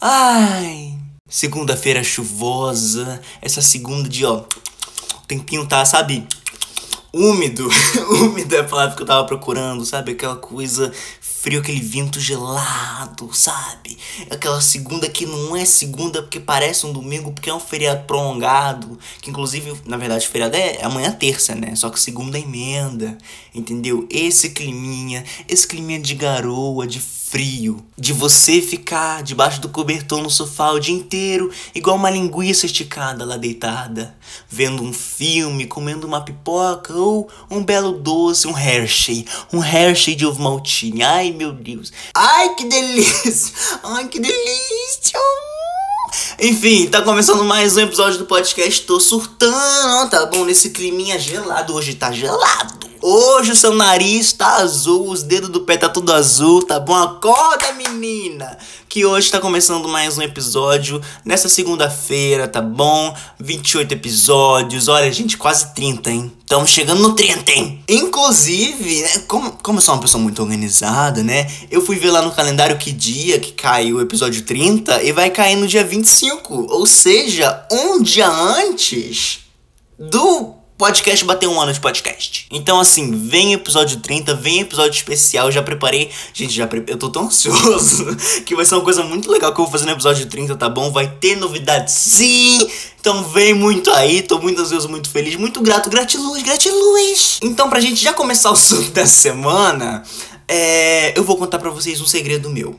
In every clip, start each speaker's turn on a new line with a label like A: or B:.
A: Ai, segunda-feira chuvosa, essa segunda de ó, o tempinho tá, sabe? Úmido, úmido é a palavra que eu tava procurando, sabe? Aquela coisa frio, aquele vento gelado, sabe? Aquela segunda que não é segunda porque parece um domingo, porque é um feriado prolongado. Que inclusive, na verdade, feriado é amanhã terça, né? Só que segunda é emenda, entendeu? Esse climinha, esse climinha de garoa, de frio, de você ficar debaixo do cobertor no sofá o dia inteiro, igual uma linguiça esticada lá deitada, vendo um filme, comendo uma pipoca ou um belo doce, um Hershey, um Hershey de ovo maltine. Ai, meu Deus. Ai, que delícia. Ai, que delícia. Enfim, tá começando mais um episódio do podcast. Tô surtando, tá bom? Nesse climinha gelado. Hoje tá gelado. Hoje o seu nariz tá azul, os dedos do pé tá tudo azul, tá bom? Acorda, menina! Que hoje tá começando mais um episódio nessa segunda-feira, tá bom? 28 episódios, olha, gente, quase 30, hein? Estamos chegando no 30, hein? Inclusive, né, como, como eu sou uma pessoa muito organizada, né? Eu fui ver lá no calendário que dia que cai o episódio 30 e vai cair no dia 25. Ou seja, um dia antes do podcast bater um ano de podcast. Então, assim, vem episódio 30, vem episódio especial. Já preparei. Gente, já pre... eu tô tão ansioso que vai ser uma coisa muito legal que eu vou fazer no episódio 30, tá bom? Vai ter novidade sim! Então vem muito aí, tô muito ansioso, muito feliz, muito grato, gratiluz, gratiluz! Então, pra gente já começar o assunto dessa semana, é... eu vou contar pra vocês um segredo meu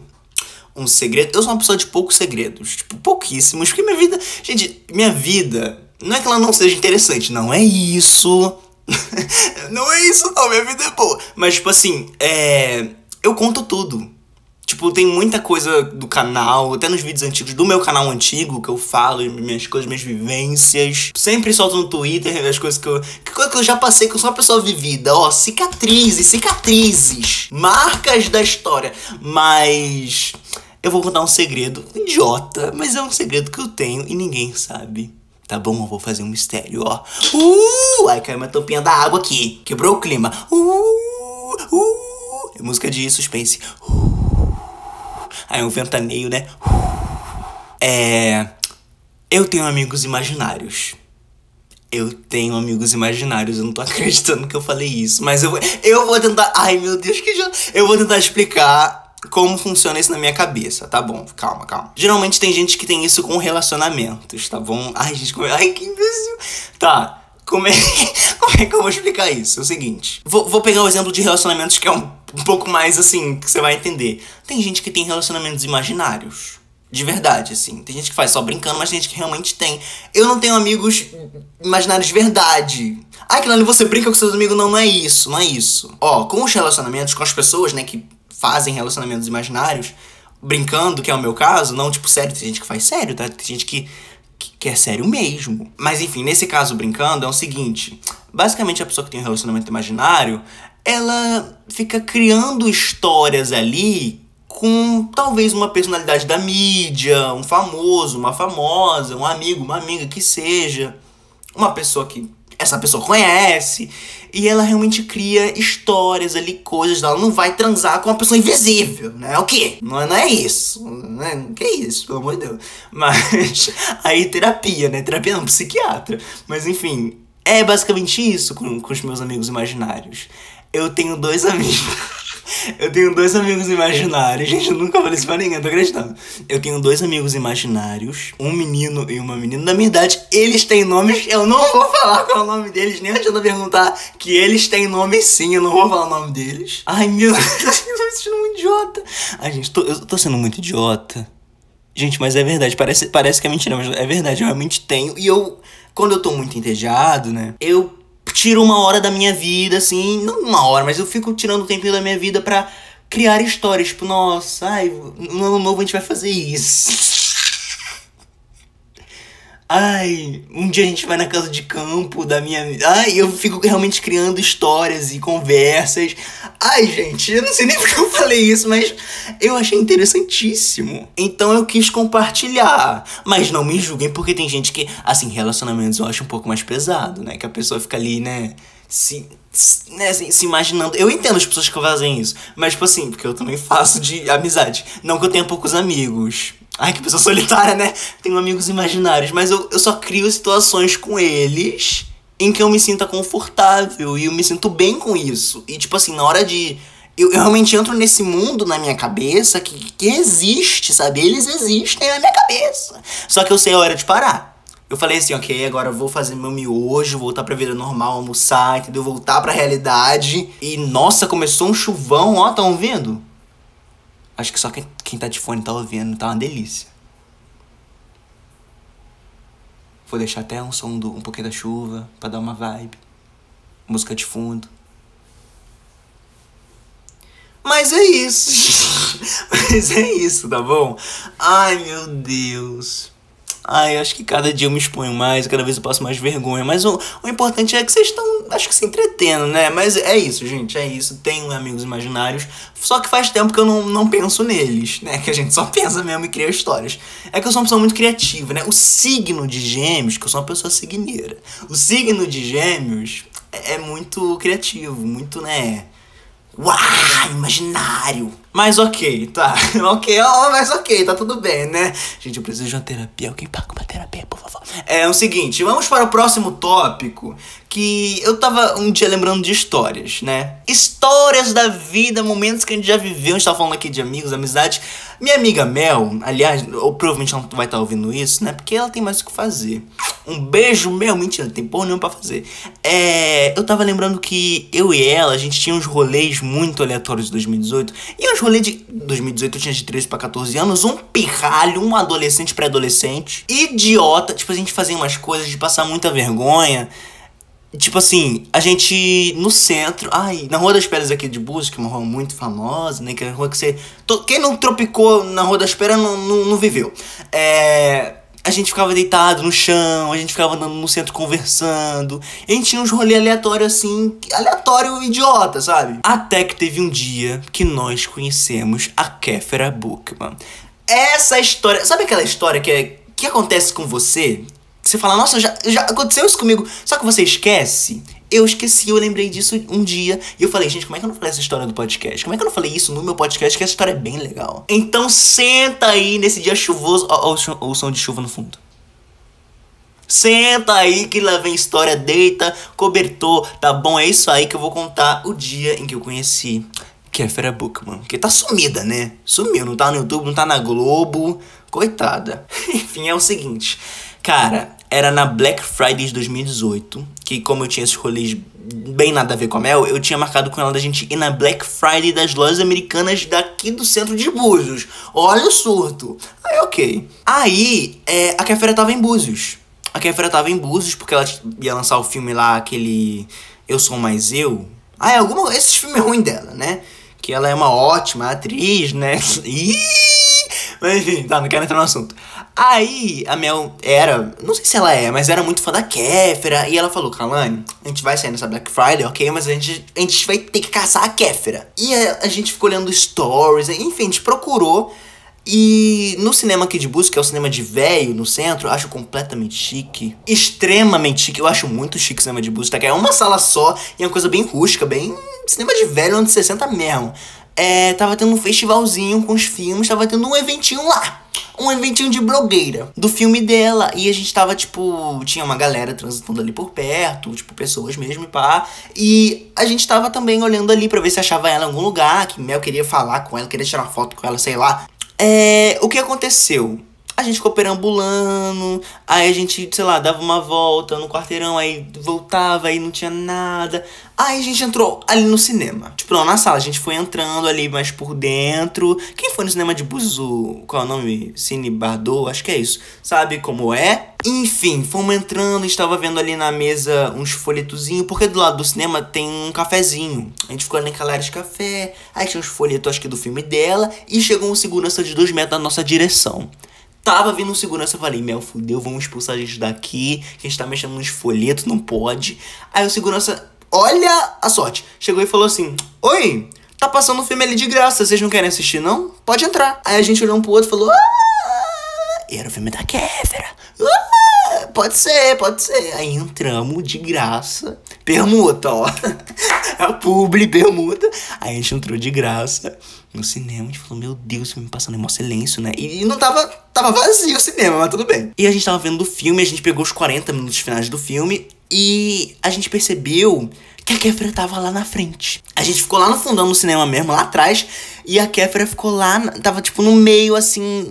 A: um segredo. Eu sou uma pessoa de poucos segredos, tipo, pouquíssimos, porque minha vida. Gente, minha vida não é que ela não seja interessante, não é isso. não é isso, não. Minha vida é boa. Mas, tipo assim, é. Eu conto tudo. Tipo, tem muita coisa do canal, até nos vídeos antigos do meu canal antigo, que eu falo minhas coisas, minhas vivências. Sempre solto no Twitter as coisas que eu. Que coisa que eu já passei, que eu sou uma pessoa vivida. Ó, cicatrizes, cicatrizes. Marcas da história. Mas. Eu vou contar um segredo idiota, mas é um segredo que eu tenho e ninguém sabe. Tá bom, eu vou fazer um mistério, ó. Uh! Aí caiu uma tampinha da água aqui. Quebrou o clima. Uh! Uh! É música de suspense. Uh! Aí um ventaneio, né? Uh! É. Eu tenho amigos imaginários. Eu tenho amigos imaginários, eu não tô acreditando que eu falei isso, mas eu, eu vou tentar. Ai meu Deus, que já. Eu vou tentar explicar como funciona isso na minha cabeça, tá bom? Calma, calma. Geralmente tem gente que tem isso com relacionamentos, tá bom? Ai, gente, como é... Ai, que imbecil. Tá, como é... como é que eu vou explicar isso? É o seguinte, vou, vou pegar o exemplo de relacionamentos que é um, um pouco mais assim, que você vai entender. Tem gente que tem relacionamentos imaginários. De verdade, assim. Tem gente que faz só brincando, mas tem gente que realmente tem. Eu não tenho amigos imaginários de verdade. Aquilo ali você brinca com seus amigos. Não, não é isso, não é isso. Ó, com os relacionamentos, com as pessoas, né, que fazem relacionamentos imaginários, brincando, que é o meu caso, não tipo sério, tem gente que faz sério, tá? Tem gente que, que, que é sério mesmo. Mas enfim, nesse caso brincando é o seguinte: basicamente a pessoa que tem um relacionamento imaginário, ela fica criando histórias ali com talvez uma personalidade da mídia, um famoso, uma famosa, um amigo, uma amiga que seja, uma pessoa que essa pessoa conhece. E ela realmente cria histórias ali, coisas. Ela não vai transar com uma pessoa invisível, né? O quê? Não, é, não é isso. Não é, que é isso, pelo amor de Deus. Mas aí terapia, né? Terapia não, psiquiatra. Mas enfim, é basicamente isso com, com os meus amigos imaginários. Eu tenho dois amigos. Eu tenho dois amigos imaginários. Gente, eu nunca falei isso pra ninguém, tô acreditando. Eu tenho dois amigos imaginários, um menino e uma menina. Da minha idade, eles têm nomes. Eu não vou falar qual é o nome deles, nem adianta perguntar que eles têm nome sim, eu não vou falar o nome deles. Ai, meu Deus, eu tô me sentindo muito idiota. Ai, gente, tô, eu tô sendo muito idiota. Gente, mas é verdade, parece, parece que é mentira, mas é verdade, eu realmente tenho. E eu, quando eu tô muito entediado, né, eu tiro uma hora da minha vida, assim, não uma hora, mas eu fico tirando um tempinho da minha vida pra criar histórias. Tipo, nossa, ai, no ano novo a gente vai fazer isso. Ai, um dia a gente vai na casa de campo da minha. Ai, eu fico realmente criando histórias e conversas. Ai, gente, eu não sei nem porque eu falei isso, mas eu achei interessantíssimo. Então eu quis compartilhar. Mas não me julguem, porque tem gente que, assim, relacionamentos eu acho um pouco mais pesado, né? Que a pessoa fica ali, né? Se, né, assim, se imaginando. Eu entendo as pessoas que fazem isso, mas, tipo assim, porque eu também faço de amizade. Não que eu tenha poucos amigos Ai, que pessoa solitária, né? Tenho amigos imaginários, mas eu, eu só crio situações com eles em que eu me sinta confortável e eu me sinto bem com isso. E, tipo assim, na hora de. Eu, eu realmente entro nesse mundo na minha cabeça que, que existe, sabe? Eles existem na minha cabeça. Só que eu sei a hora de parar. Eu falei assim, ok, agora eu vou fazer meu miojo, voltar pra vida normal, almoçar, entendeu? Voltar pra realidade. E nossa, começou um chuvão, ó, tá ouvindo? Acho que só quem, quem tá de fone tá ouvindo, tá uma delícia. Vou deixar até um som do um pouquinho da chuva pra dar uma vibe. Música de fundo. Mas é isso. Mas é isso, tá bom? Ai, meu Deus. Ai, acho que cada dia eu me exponho mais, cada vez eu passo mais vergonha. Mas o, o importante é que vocês estão, acho que se entretendo, né? Mas é isso, gente, é isso. Tenho amigos imaginários. Só que faz tempo que eu não, não penso neles, né? Que a gente só pensa mesmo e cria histórias. É que eu sou uma pessoa muito criativa, né? O signo de gêmeos, que eu sou uma pessoa signeira. O signo de gêmeos é, é muito criativo, muito, né? Uau, imaginário. Mas ok, tá. ok, oh, mas ok, tá tudo bem, né? Gente, eu preciso de uma terapia. Alguém paga uma terapia, por favor. É o seguinte, vamos para o próximo tópico. Que eu tava um dia lembrando de histórias, né? Histórias da vida, momentos que a gente já viveu. A gente tava falando aqui de amigos, amizade. Minha amiga Mel, aliás, ou provavelmente ela vai estar tá ouvindo isso, né? Porque ela tem mais o que fazer. Um beijo, Mel. Mentira, não tem porra nenhuma pra fazer. É. Eu tava lembrando que eu e ela, a gente tinha uns rolês muito aleatórios de 2018. E uns rolês de 2018 eu tinha de 13 para 14 anos, um pirralho, um adolescente pré-adolescente, idiota, tipo, a gente fazia umas coisas de passar muita vergonha. Tipo assim, a gente no centro, ai, na Rua das Pedras aqui de Búzios, que é uma rua muito famosa, né? Que é uma rua que você. Quem não tropicou na Rua das Pedras não, não, não viveu. É a gente ficava deitado no chão, a gente ficava andando no centro conversando. a gente tinha uns rolês aleatórios assim, aleatório idiota, sabe? Até que teve um dia que nós conhecemos a Kéfera Bookman. Essa história, sabe aquela história que é que acontece com você? Você fala, nossa, já, já aconteceu isso comigo, só que você esquece. Eu esqueci, eu lembrei disso um dia. E eu falei, gente, como é que eu não falei essa história do podcast? Como é que eu não falei isso no meu podcast? Que essa história é bem legal. Então senta aí nesse dia chuvoso. Ó, ó, o som de chuva no fundo. Senta aí que lá vem história, deita, cobertor, tá bom? É isso aí que eu vou contar o dia em que eu conheci Kéfera Bookman. Que tá sumida, né? Sumiu, não tá no YouTube, não tá na Globo. Coitada. Enfim, é o seguinte. Cara, era na Black Friday de 2018, que como eu tinha esses rolês bem nada a ver com a Mel, eu tinha marcado com ela da gente ir na Black Friday das lojas americanas daqui do centro de Búzios. Olha o surto. Aí, ok. Aí, é, a Kéfera tava em Búzios. A Kéfera tava em Búzios porque ela ia lançar o filme lá, aquele Eu Sou Mais Eu. Ah, é alguma... Esse filme é ruim dela, né? Que ela é uma ótima atriz, né? Ih! Mas enfim, tá, não quero entrar no assunto. Aí a Mel era, não sei se ela é, mas era muito fã da Kéfera. E ela falou, Kalani, a gente vai sair nessa Black Friday, ok? Mas a gente, a gente vai ter que caçar a Kéfera. E a, a gente ficou olhando stories, enfim, a gente procurou. E no cinema aqui de busca, que é o cinema de velho no centro, acho completamente chique. Extremamente chique. Eu acho muito chique o cinema de busca, que é uma sala só e é uma coisa bem rústica, bem cinema de velho, anos 60 mesmo. É, tava tendo um festivalzinho com os filmes, tava tendo um eventinho lá um eventinho de blogueira do filme dela. E a gente tava, tipo, tinha uma galera transitando ali por perto, tipo, pessoas mesmo e pá. E a gente tava também olhando ali para ver se achava ela em algum lugar, que Mel queria falar com ela, queria tirar foto com ela, sei lá. É, o que aconteceu? A gente ficou perambulando, aí a gente, sei lá, dava uma volta no quarteirão, aí voltava, aí não tinha nada. Aí a gente entrou ali no cinema. Tipo, não, na sala, a gente foi entrando ali mais por dentro. Quem foi no cinema de Buzu? Qual é o nome? Cine Bardot? Acho que é isso. Sabe como é? Enfim, fomos entrando, estava vendo ali na mesa uns folhetozinhos, porque do lado do cinema tem um cafezinho. A gente ficou ali naquela área de café, aí tinha uns folhetos, acho que do filme dela, e chegou um segurança de dois metros na nossa direção. Tava vindo um segurança, eu falei, Mel, fudeu, vamos expulsar a gente daqui, que a gente tá mexendo nos folhetos, não pode. Aí o segurança, olha a sorte, chegou e falou assim, Oi, tá passando um filme ali de graça, vocês não querem assistir não? Pode entrar. Aí a gente olhou um pro outro e falou, ah! Era o filme da Kéfera. Ah! Pode ser, pode ser. Aí entramos de graça. Permuta, ó. A publi, permuta. Aí a gente entrou de graça. No cinema. A gente falou, meu Deus, me passando em maior silêncio, né? E, não tava, tava vazio o cinema, mas tudo bem. E a gente tava vendo o filme, a gente pegou os 40 minutos finais do filme e a gente percebeu que a Kéfera tava lá na frente. A gente ficou lá no fundão do cinema mesmo, lá atrás, e a Kéfera ficou lá, tava tipo no meio, assim,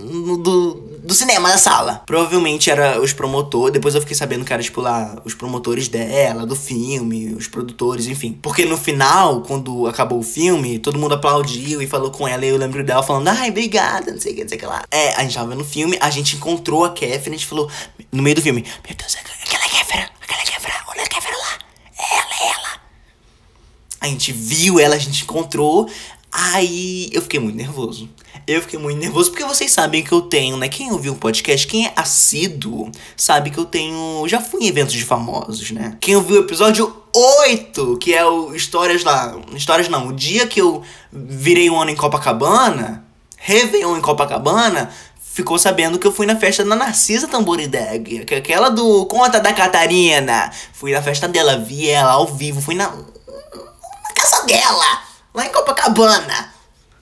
A: do, do cinema, da sala. Provavelmente era os promotores, depois eu fiquei sabendo que era, tipo, lá, os promotores dela, do filme, os produtores, enfim. Porque no final, quando acabou o filme, todo mundo aplaudiu e falou com ela, e eu lembro dela falando, ai, obrigada, não sei o que, não sei o que lá. É, a gente tava vendo o filme, a gente encontrou a Kéfera, a gente falou, no meio do filme, meu Deus, aquela Kéfera, aquela Kéfera, olha a Kéfera lá, é ela, é ela. A gente viu ela, a gente encontrou. Aí eu fiquei muito nervoso. Eu fiquei muito nervoso porque vocês sabem que eu tenho, né? Quem ouviu o podcast, quem é assíduo, sabe que eu tenho. Já fui em eventos de famosos, né? Quem ouviu o episódio 8, que é o Histórias lá. Histórias não, o dia que eu virei um ano em Copacabana, Réveillon em Copacabana, ficou sabendo que eu fui na festa da Narcisa Tamborideg, que é aquela do Conta da Catarina. Fui na festa dela, vi ela ao vivo, fui na casa dela, lá em Copacabana.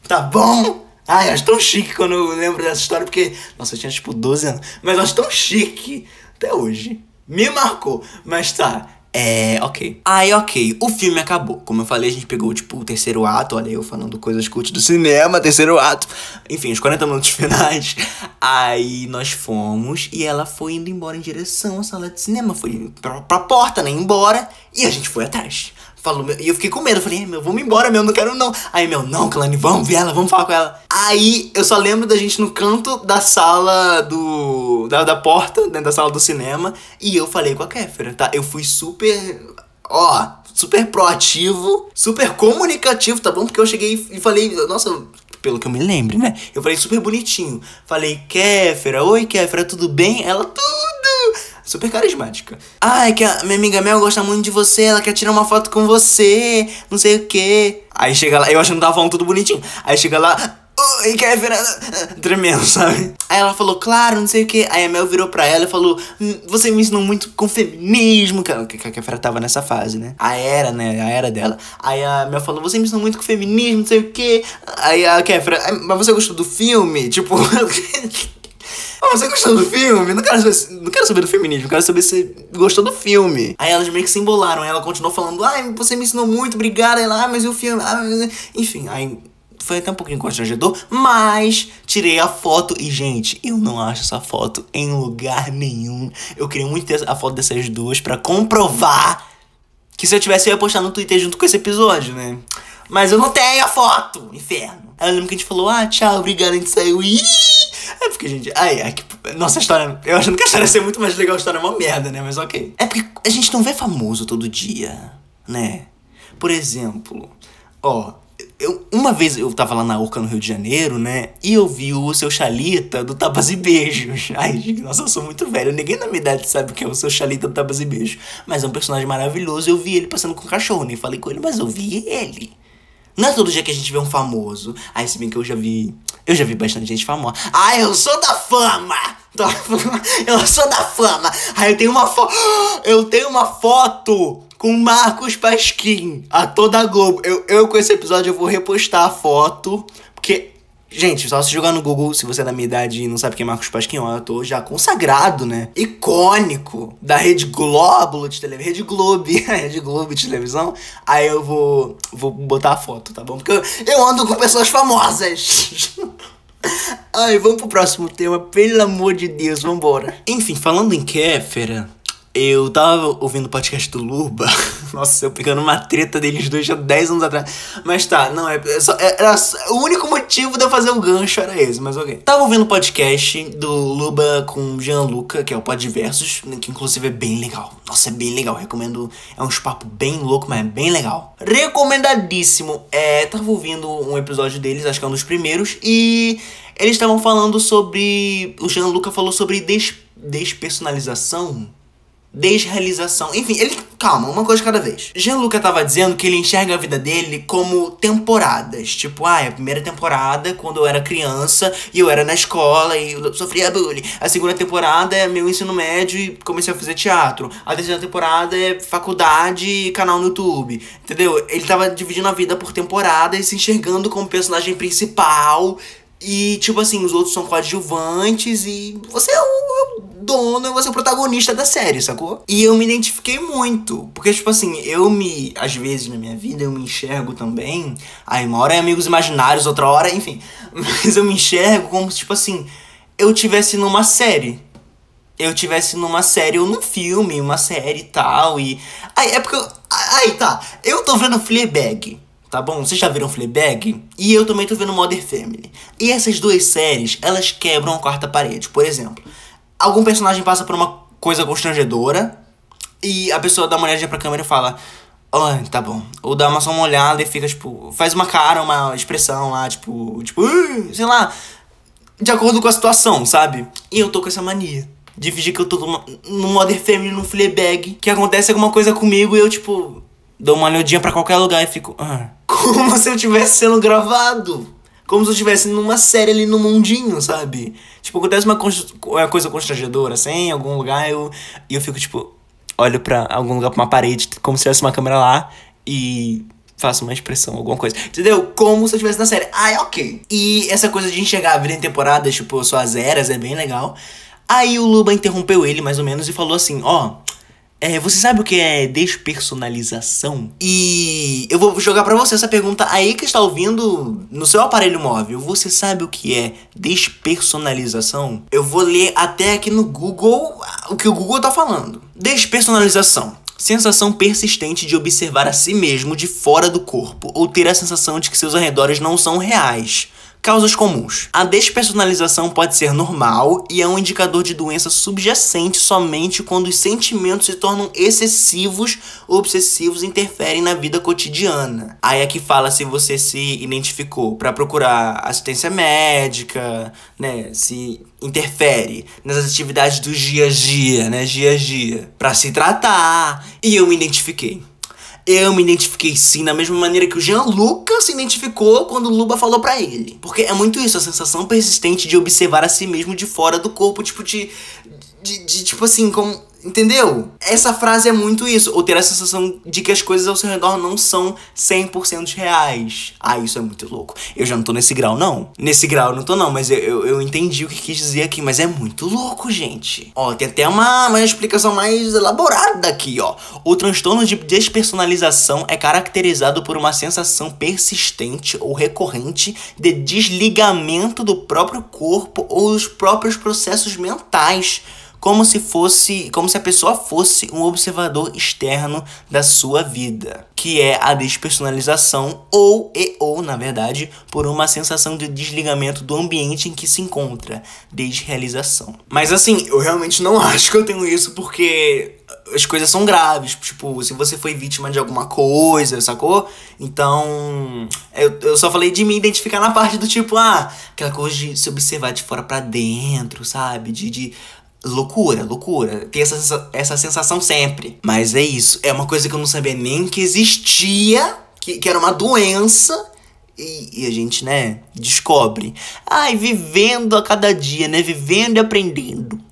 A: Tá bom? Ai, eu acho tão chique quando eu lembro dessa história, porque, nossa, eu tinha tipo 12 anos, mas eu acho tão chique até hoje. Me marcou, mas tá. É, ok. Aí, ok, o filme acabou. Como eu falei, a gente pegou, tipo, o terceiro ato. Olha, eu falando coisas cult do cinema, terceiro ato. Enfim, os 40 minutos finais. Aí nós fomos e ela foi indo embora em direção à sala de cinema. Foi pra, pra porta, né? Embora. E a gente foi atrás falou, e eu fiquei com medo, falei, meu, vamos embora, meu, não quero não. Aí, meu, não, Kalani, vamos ver ela, vamos falar com ela. Aí, eu só lembro da gente no canto da sala do, da, da porta, dentro da sala do cinema, e eu falei com a Kéfera, tá? Eu fui super, ó, super proativo, super comunicativo, tá bom? Porque eu cheguei e falei, nossa, pelo que eu me lembro, né? Eu falei super bonitinho. Falei, Kéfera, oi Kéfera, tudo bem? Ela, tudo! Super carismática. Ah, é que a minha amiga Mel gosta muito de você, ela quer tirar uma foto com você, não sei o que. Aí chega lá, eu achando que tava falando tudo bonitinho. Aí chega lá, Oi, Kevin, tremendo, sabe? Aí ela falou, claro, não sei o que. Aí a Mel virou pra ela e falou, hum, você me ensinou muito com feminismo. Que a Kefra tava nessa fase, né? A era, né? A era dela. Aí a Mel falou, você me ensinou muito com feminismo, não sei o que. Aí a Kefra, mas você gostou do filme? Tipo. Oh, você gostou do filme? Não quero, saber, não quero saber do feminismo, quero saber se gostou do filme. Aí elas meio que se embolaram. Ela continuou falando, ai, você me ensinou muito, obrigada. Ela, ah, mas e o filme? Ah, enfim, aí foi até um pouquinho constrangedor, mas tirei a foto e, gente, eu não acho essa foto em lugar nenhum. Eu queria muito ter a foto dessas duas para comprovar que se eu tivesse eu ia postar no Twitter junto com esse episódio, né? Mas eu não tenho a foto, inferno. Aí eu lembro que a gente falou, ah, tchau, obrigado, a gente saiu. Ih! Porque, gente, ai, ai, que, nossa história. Eu achando que a história ia ser muito mais legal, a história é uma merda, né? Mas ok. É porque a gente não vê famoso todo dia, né? Por exemplo, ó, eu, uma vez eu tava lá na Urca no Rio de Janeiro, né? E eu vi o seu Chalita do Tapas e Beijos. Ai, nossa, eu sou muito velho. Ninguém na minha idade sabe que é o seu Chalita do Tapas e Beijos. Mas é um personagem maravilhoso. Eu vi ele passando com o cachorro, nem falei com ele, mas eu vi ele. Não é todo dia que a gente vê um famoso. Aí, se bem que eu já vi. Eu já vi bastante gente famosa. Ah, eu sou da fama! Eu sou da fama! Aí eu tenho uma foto. Eu tenho uma foto com Marcos Pasquim, a toda Globo. Eu, eu com esse episódio eu vou repostar a foto. Porque Gente, só se jogar no Google, se você é da minha idade e não sabe quem é Marcos Pasquim, é um ator já consagrado, né? Icônico da Rede Globo de televisão. Rede Globo, Rede Globo de televisão. Aí eu vou, vou botar a foto, tá bom? Porque eu, eu ando com pessoas famosas. Ai, vamos pro próximo tema, pelo amor de Deus, vambora. Enfim, falando em Kéfera, eu tava ouvindo o podcast do Luba. Nossa, eu pegando uma treta deles dois já 10 anos atrás. Mas tá, não, é, é só, é, era o único motivo de eu fazer o gancho era esse, mas ok. Tava ouvindo o podcast do Luba com Gianluca, que é o Podversos, que inclusive é bem legal. Nossa, é bem legal, recomendo. É um papo bem louco, mas é bem legal. Recomendadíssimo. É, tava ouvindo um episódio deles, acho que é um dos primeiros, e eles estavam falando sobre. O Gianluca falou sobre des, despersonalização desrealização. Enfim, ele. Calma, uma coisa cada vez. Jean-Luca tava dizendo que ele enxerga a vida dele como temporadas. Tipo, ah, a primeira temporada, quando eu era criança e eu era na escola e eu sofria bullying. A segunda temporada é meu ensino médio e comecei a fazer teatro. A terceira temporada é faculdade e canal no YouTube. Entendeu? Ele tava dividindo a vida por temporadas e se enxergando como personagem principal e, tipo assim, os outros são coadjuvantes e você é o dono, você é o protagonista da série, sacou? E eu me identifiquei muito. Porque, tipo assim, eu me. Às vezes na minha vida eu me enxergo também. Aí, uma hora é amigos imaginários, outra hora, enfim. Mas eu me enxergo como se, tipo assim, eu tivesse numa série. Eu tivesse numa série ou num filme, uma série e tal. E. Aí é porque. Eu... Aí tá. Eu tô vendo Fleabag tá bom? Vocês já viram Fleabag? E eu também tô vendo Modern Family. E essas duas séries, elas quebram a quarta parede. Por exemplo, algum personagem passa por uma coisa constrangedora e a pessoa dá uma olhadinha pra câmera e fala... Ah, oh, tá bom. Ou dá uma só uma olhada e fica, tipo... Faz uma cara, uma expressão lá, tipo... Tipo, uh, sei lá... De acordo com a situação, sabe? E eu tô com essa mania de fingir que eu tô no Modern Family, no Fleabag, que acontece alguma coisa comigo e eu, tipo, dou uma olhadinha para qualquer lugar e fico. Ah, como se eu estivesse sendo gravado. Como se eu estivesse numa série ali no mundinho, sabe? Tipo, acontece uma, coisa constrangedora, assim, em algum lugar, eu, e eu fico, tipo, olho pra algum lugar, pra uma parede, como se tivesse uma câmera lá, e faço uma expressão, alguma coisa. Entendeu? Como se eu estivesse na série. Ah, é ok. E essa coisa de enxergar a vida em temporadas, tipo, suas eras, é bem legal. Aí o Luba interrompeu ele, mais ou menos, e falou assim: Ó, oh, é, você sabe o que é despersonalização? E eu vou jogar para você essa pergunta aí que está ouvindo no seu aparelho móvel. Você sabe o que é despersonalização? Eu vou ler até aqui no Google o que o Google tá falando. Despersonalização. Sensação persistente de observar a si mesmo de fora do corpo ou ter a sensação de que seus arredores não são reais Causas comuns. A despersonalização pode ser normal e é um indicador de doença subjacente somente quando os sentimentos se tornam excessivos ou obsessivos e interferem na vida cotidiana. Aí aqui fala se você se identificou para procurar assistência médica, né, se interfere nas atividades do dia a dia, né, dia a dia, para se tratar. E eu me identifiquei. Eu me identifiquei sim, da mesma maneira que o Jean Lucas se identificou quando o Luba falou para ele. Porque é muito isso, a sensação persistente de observar a si mesmo de fora do corpo, tipo, de. de, de tipo assim, como Entendeu? Essa frase é muito isso. Ou ter a sensação de que as coisas ao seu redor não são 100% reais. Ah, isso é muito louco. Eu já não tô nesse grau, não. Nesse grau eu não tô, não. Mas eu, eu, eu entendi o que quis dizer aqui. Mas é muito louco, gente. Ó, tem até uma, uma explicação mais elaborada aqui, ó. O transtorno de despersonalização é caracterizado por uma sensação persistente ou recorrente de desligamento do próprio corpo ou dos próprios processos mentais como se fosse, como se a pessoa fosse um observador externo da sua vida, que é a despersonalização ou e ou, na verdade, por uma sensação de desligamento do ambiente em que se encontra, desrealização. Mas assim, eu realmente não acho que eu tenho isso porque as coisas são graves. Tipo, se você foi vítima de alguma coisa, sacou? Então, eu, eu só falei de me identificar na parte do tipo, ah, aquela coisa de se observar de fora para dentro, sabe? De, de loucura, loucura. Tem essa, essa sensação sempre. Mas é isso. É uma coisa que eu não sabia nem que existia, que, que era uma doença. E, e, a gente, né, descobre. Ai, vivendo a cada dia, né? Vivendo e aprendendo.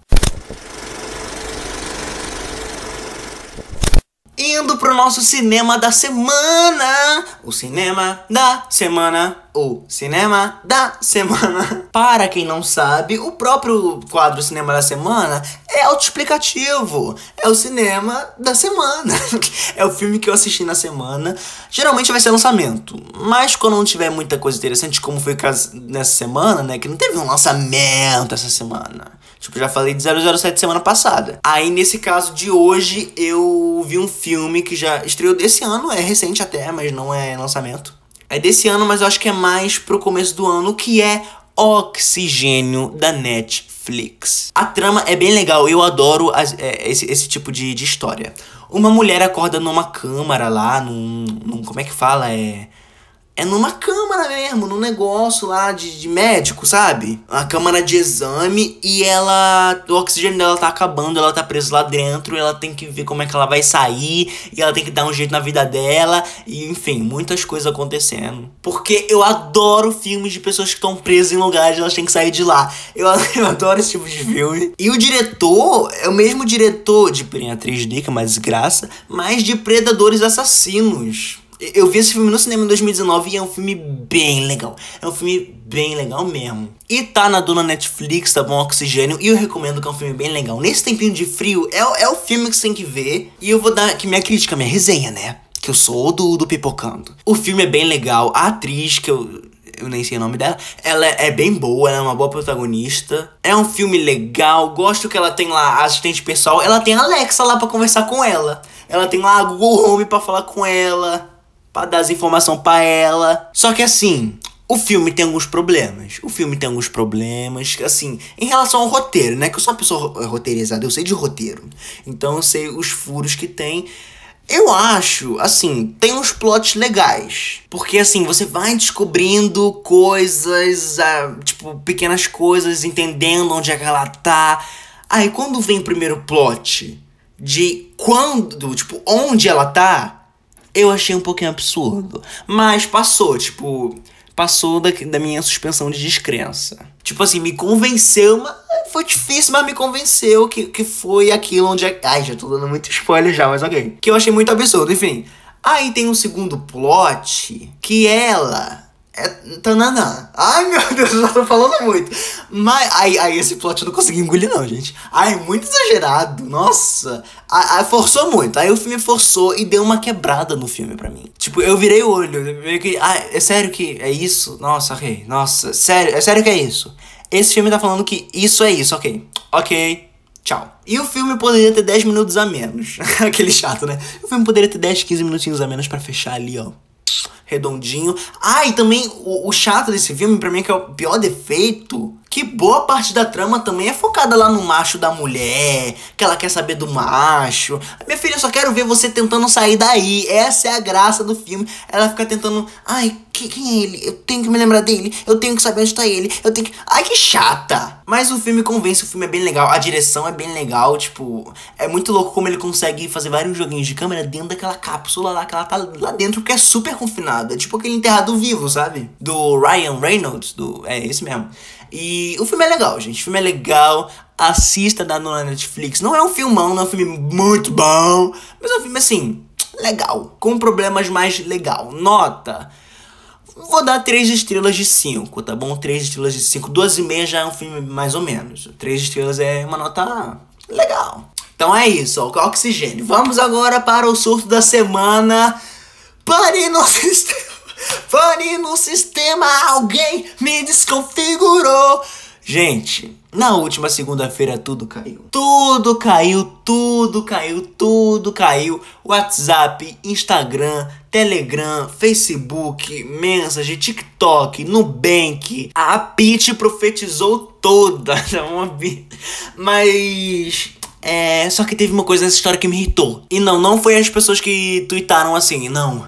A: Indo pro nosso cinema da semana. O cinema da semana o Cinema da Semana. Para quem não sabe, o próprio quadro Cinema da Semana é autoexplicativo. É o cinema da semana. é o filme que eu assisti na semana. Geralmente vai ser lançamento. Mas quando não tiver muita coisa interessante, como foi nessa semana, né? Que não teve um lançamento essa semana. Tipo, já falei de 007 semana passada. Aí, nesse caso de hoje, eu vi um filme que já estreou desse ano, é recente até, mas não é lançamento é desse ano, mas eu acho que é mais pro começo do ano, que é Oxigênio da Netflix. A trama é bem legal, eu adoro as, é, esse, esse tipo de, de história. Uma mulher acorda numa câmara lá, num, num. Como é que fala? É. é numa câmara mesmo, num negócio lá de, de médico, sabe? Uma câmara de exame e ela. O oxigênio dela tá acabando, ela tá presa lá dentro, ela tem que ver como é que ela vai sair, e ela tem que dar um jeito na vida dela, e enfim, muitas coisas acontecendo. Porque eu adoro filmes de pessoas que estão presas em lugares, elas têm que sair de lá. Eu, eu adoro esse tipo de filme. E o diretor é o mesmo diretor de Atriz Dica, mais desgraça, mas de Predadores Assassinos. Eu vi esse filme no cinema em 2019 e é um filme bem legal. É um filme bem legal mesmo. E tá na dona Netflix, tá bom? Oxigênio. E eu recomendo que é um filme bem legal. Nesse tempinho de frio, é, é o filme que você tem que ver. E eu vou dar aqui minha crítica, minha resenha, né? Que eu sou do, do Pipocando. O filme é bem legal. A atriz, que eu eu nem sei o nome dela. Ela é bem boa, ela é uma boa protagonista. É um filme legal, gosto que ela tem lá assistente pessoal. Ela tem a Alexa lá para conversar com ela. Ela tem lá a Google Home para falar com ela para dar as informações para ela. Só que assim, o filme tem alguns problemas. O filme tem alguns problemas, assim, em relação ao roteiro, né? Que eu sou uma pessoa roteirizada, eu sei de roteiro. Então eu sei os furos que tem. Eu acho, assim, tem uns plots legais. Porque, assim, você vai descobrindo coisas, tipo, pequenas coisas, entendendo onde é que ela tá. Aí, quando vem o primeiro plot de quando, tipo, onde ela tá, eu achei um pouquinho absurdo. Mas passou, tipo, passou da, da minha suspensão de descrença. Tipo assim, me convenceu, mas foi difícil, mas me convenceu que, que foi aquilo onde. Ai, já tô dando muito spoiler já, mas ok. Que eu achei muito absurdo, enfim. Aí tem um segundo plot que ela é tananã. Ai, meu Deus, eu já tô falando muito. Mas, aí, aí esse plot eu não consegui engolir, não, gente. Ai, muito exagerado. Nossa. Aí, forçou muito. Aí o filme forçou e deu uma quebrada no filme pra mim. Tipo, eu virei o olho. Meio que. Ah, é sério que é isso? Nossa, ok. Nossa, sério, é sério que é isso? Esse filme tá falando que isso é isso, ok. Ok. Tchau. E o filme poderia ter 10 minutos a menos. Aquele chato, né? O filme poderia ter 10, 15 minutinhos a menos para fechar ali, ó redondinho. Ah, e também o, o chato desse filme, pra mim, que é o pior defeito, que boa parte da trama também é focada lá no macho da mulher, que ela quer saber do macho. Minha filha, eu só quero ver você tentando sair daí. Essa é a graça do filme. Ela fica tentando, ai, que, quem é ele? Eu tenho que me lembrar dele. Eu tenho que saber onde tá ele. Eu tenho que. Ai, que chata! Mas o filme convence, o filme é bem legal. A direção é bem legal. Tipo, é muito louco como ele consegue fazer vários joguinhos de câmera dentro daquela cápsula lá que ela tá lá dentro, porque é super confinada. Tipo aquele enterrado vivo, sabe? Do Ryan Reynolds. Do... É esse mesmo. E o filme é legal, gente. O filme é legal. Assista da na Netflix. Não é um filmão, não é um filme muito bom. Mas é um filme assim, legal. Com problemas mais legal. Nota. Vou dar 3 estrelas de 5, tá bom? 3 estrelas de 5. 2,5 já é um filme mais ou menos. 3 estrelas é uma nota legal. Então é isso, ó, oxigênio. Vamos agora para o surto da semana. Pare no sistema. Pare no sistema. Alguém me desconfigurou. Gente, na última segunda-feira tudo caiu. Tudo caiu, tudo caiu, tudo caiu. WhatsApp, Instagram, Telegram, Facebook, Mensagem, TikTok, Nubank. A Pit profetizou toda. Mas é, só que teve uma coisa nessa história que me irritou. E não, não foi as pessoas que tweetaram assim, não.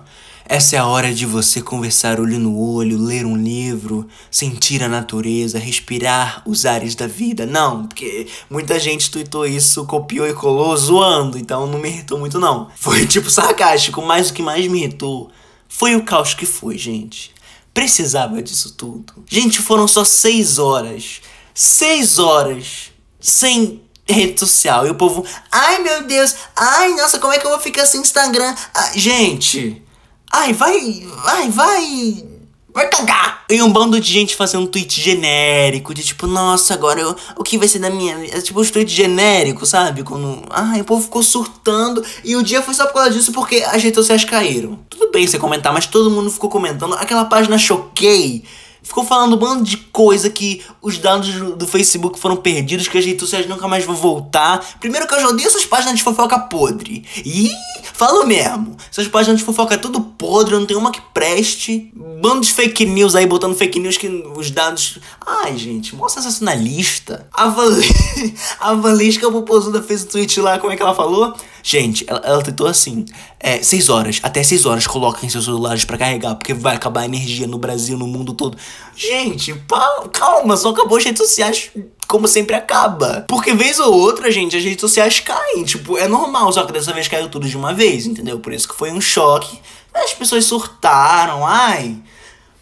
A: Essa é a hora de você conversar olho no olho, ler um livro, sentir a natureza, respirar os ares da vida. Não, porque muita gente tweetou isso, copiou e colou zoando, então não me irritou muito não. Foi tipo sarcástico, mas o que mais me irritou foi o caos que foi, gente. Precisava disso tudo. Gente, foram só seis horas. Seis horas sem rede social. E o povo, ai meu Deus, ai nossa, como é que eu vou ficar sem Instagram? Ah, gente, Ai, vai. Ai, vai. Vai cagar! E um bando de gente fazendo um tweet genérico, de tipo, nossa, agora eu, o que vai ser da minha? É tipo os tweets genéricos, sabe? Quando. Ai, o povo ficou surtando. E o dia foi só por causa disso porque as redes sociais caíram. Tudo bem você comentar, mas todo mundo ficou comentando. Aquela página choquei ficou falando um bando de coisa que os dados do Facebook foram perdidos, que as redes sociais nunca mais vão voltar. Primeiro que eu já odeio essas páginas de fofoca podre. Ih, Falo mesmo. Essas páginas de fofoca é tudo podre, não tem uma que preste. Bando de fake news aí, botando fake news que os dados. Ai, gente, mó sensacionalista. A, Val... a Valesca Popozuda fez o tweet lá, como é que ela falou? Gente, ela, ela tentou assim: é, 6 horas, até 6 horas, coloquem seus celulares para carregar, porque vai acabar a energia no Brasil, no mundo todo. Gente, pá, calma, só acabou as redes sociais como sempre acaba. Porque vez ou outra, gente, as redes sociais caem. Tipo, é normal, só que dessa vez caiu tudo de uma vez, entendeu? Por isso que foi um choque. As pessoas surtaram, ai.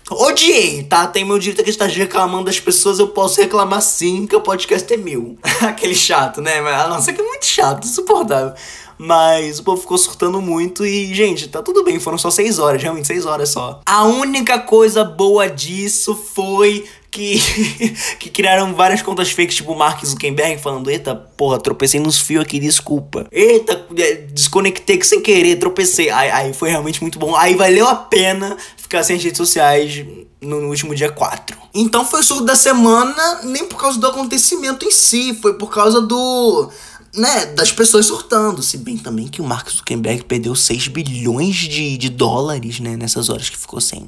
A: Odiei, tá? Tem meu direito aqui de estar reclamando das pessoas, eu posso reclamar sim, que o podcast é meu. Aquele chato, né? Nossa, que é muito chato, insuportável. Mas o povo ficou surtando muito e, gente, tá tudo bem, foram só seis horas, realmente seis horas só. A única coisa boa disso foi que, que criaram várias contas fakes, tipo Mark Zuckerberg falando: Eita, porra, tropecei nos fios aqui, desculpa. Eita, é, desconectei sem querer, tropecei. Aí, aí foi realmente muito bom. Aí valeu a pena ficar sem redes sociais no, no último dia 4. Então foi o surto da semana, nem por causa do acontecimento em si, foi por causa do né, das pessoas surtando. Se bem também que o Mark Zuckerberg perdeu 6 bilhões de, de dólares, né, nessas horas que ficou sem,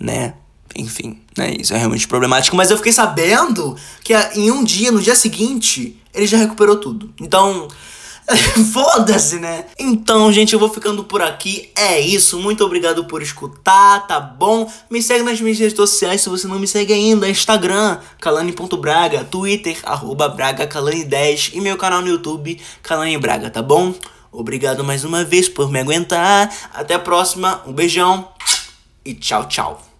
A: né? Enfim, né, isso é realmente problemático. Mas eu fiquei sabendo que em um dia, no dia seguinte, ele já recuperou tudo. Então, Foda-se, né? Então, gente, eu vou ficando por aqui. É isso. Muito obrigado por escutar, tá bom? Me segue nas minhas redes sociais se você não me segue ainda. Instagram, calane.braga, Twitter, arroba bragacalane10 e meu canal no YouTube, Calane Braga, tá bom? Obrigado mais uma vez por me aguentar. Até a próxima. Um beijão e tchau, tchau.